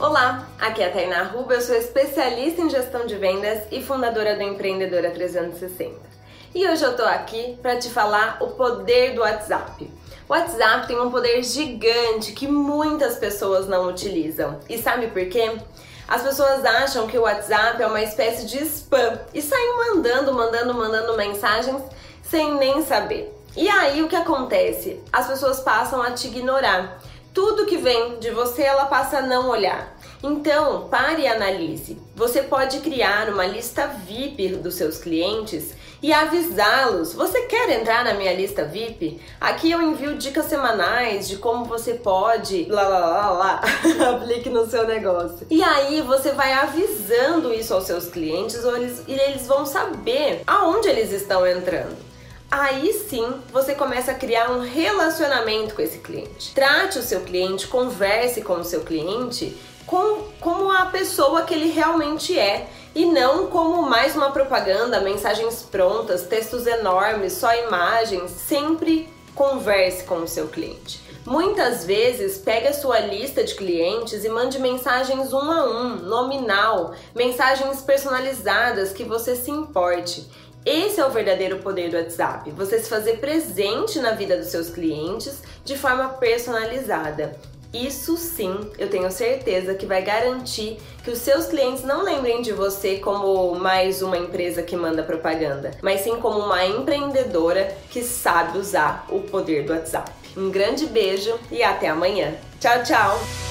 Olá, aqui é a Tainá Ruba, eu sou especialista em gestão de vendas e fundadora do Empreendedora 360. E hoje eu tô aqui para te falar o poder do WhatsApp. O WhatsApp tem um poder gigante que muitas pessoas não utilizam. E sabe por quê? As pessoas acham que o WhatsApp é uma espécie de spam e saem mandando, mandando, mandando mensagens sem nem saber. E aí o que acontece? As pessoas passam a te ignorar. Tudo que vem de você ela passa a não olhar. Então, pare e analise. Você pode criar uma lista VIP dos seus clientes e avisá-los. Você quer entrar na minha lista VIP? Aqui eu envio dicas semanais de como você pode lá lá lá lá aplique no seu negócio. E aí você vai avisando isso aos seus clientes ou eles, e eles vão saber aonde eles estão entrando aí sim você começa a criar um relacionamento com esse cliente. Trate o seu cliente, converse com o seu cliente com, como a pessoa que ele realmente é e não como mais uma propaganda, mensagens prontas, textos enormes, só imagens. Sempre converse com o seu cliente. Muitas vezes pegue a sua lista de clientes e mande mensagens um a um, nominal, mensagens personalizadas que você se importe. Esse é o verdadeiro poder do WhatsApp, você se fazer presente na vida dos seus clientes de forma personalizada. Isso sim, eu tenho certeza que vai garantir que os seus clientes não lembrem de você como mais uma empresa que manda propaganda, mas sim como uma empreendedora que sabe usar o poder do WhatsApp. Um grande beijo e até amanhã. Tchau, tchau!